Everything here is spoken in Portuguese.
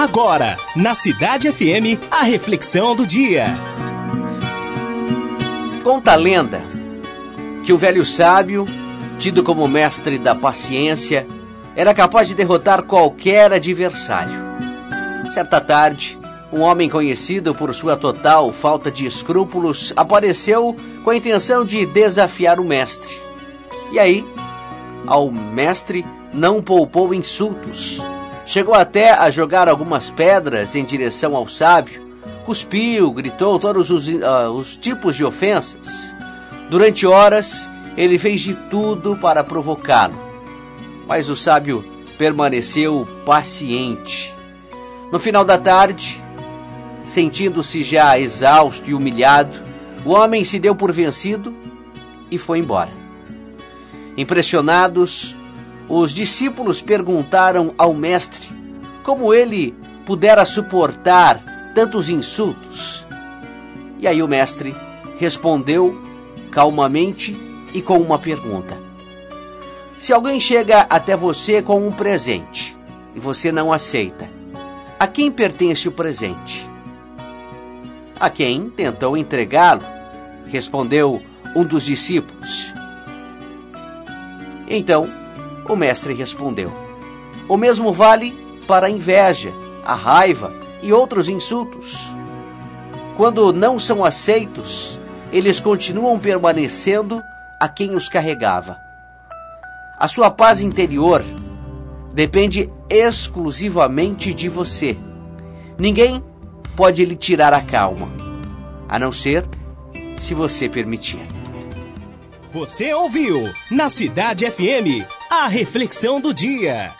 Agora, na Cidade FM, a reflexão do dia. Conta a lenda que o velho sábio, tido como mestre da paciência, era capaz de derrotar qualquer adversário. Certa tarde, um homem conhecido por sua total falta de escrúpulos apareceu com a intenção de desafiar o mestre. E aí, ao mestre não poupou insultos. Chegou até a jogar algumas pedras em direção ao sábio, cuspiu, gritou todos os, uh, os tipos de ofensas. Durante horas, ele fez de tudo para provocá-lo. Mas o sábio permaneceu paciente. No final da tarde, sentindo-se já exausto e humilhado, o homem se deu por vencido e foi embora. Impressionados, os discípulos perguntaram ao Mestre como ele pudera suportar tantos insultos. E aí o Mestre respondeu calmamente e com uma pergunta: Se alguém chega até você com um presente e você não aceita, a quem pertence o presente? A quem tentou entregá-lo, respondeu um dos discípulos. Então, o mestre respondeu: O mesmo vale para a inveja, a raiva e outros insultos. Quando não são aceitos, eles continuam permanecendo a quem os carregava. A sua paz interior depende exclusivamente de você. Ninguém pode lhe tirar a calma, a não ser se você permitir. Você ouviu na Cidade FM a reflexão do dia.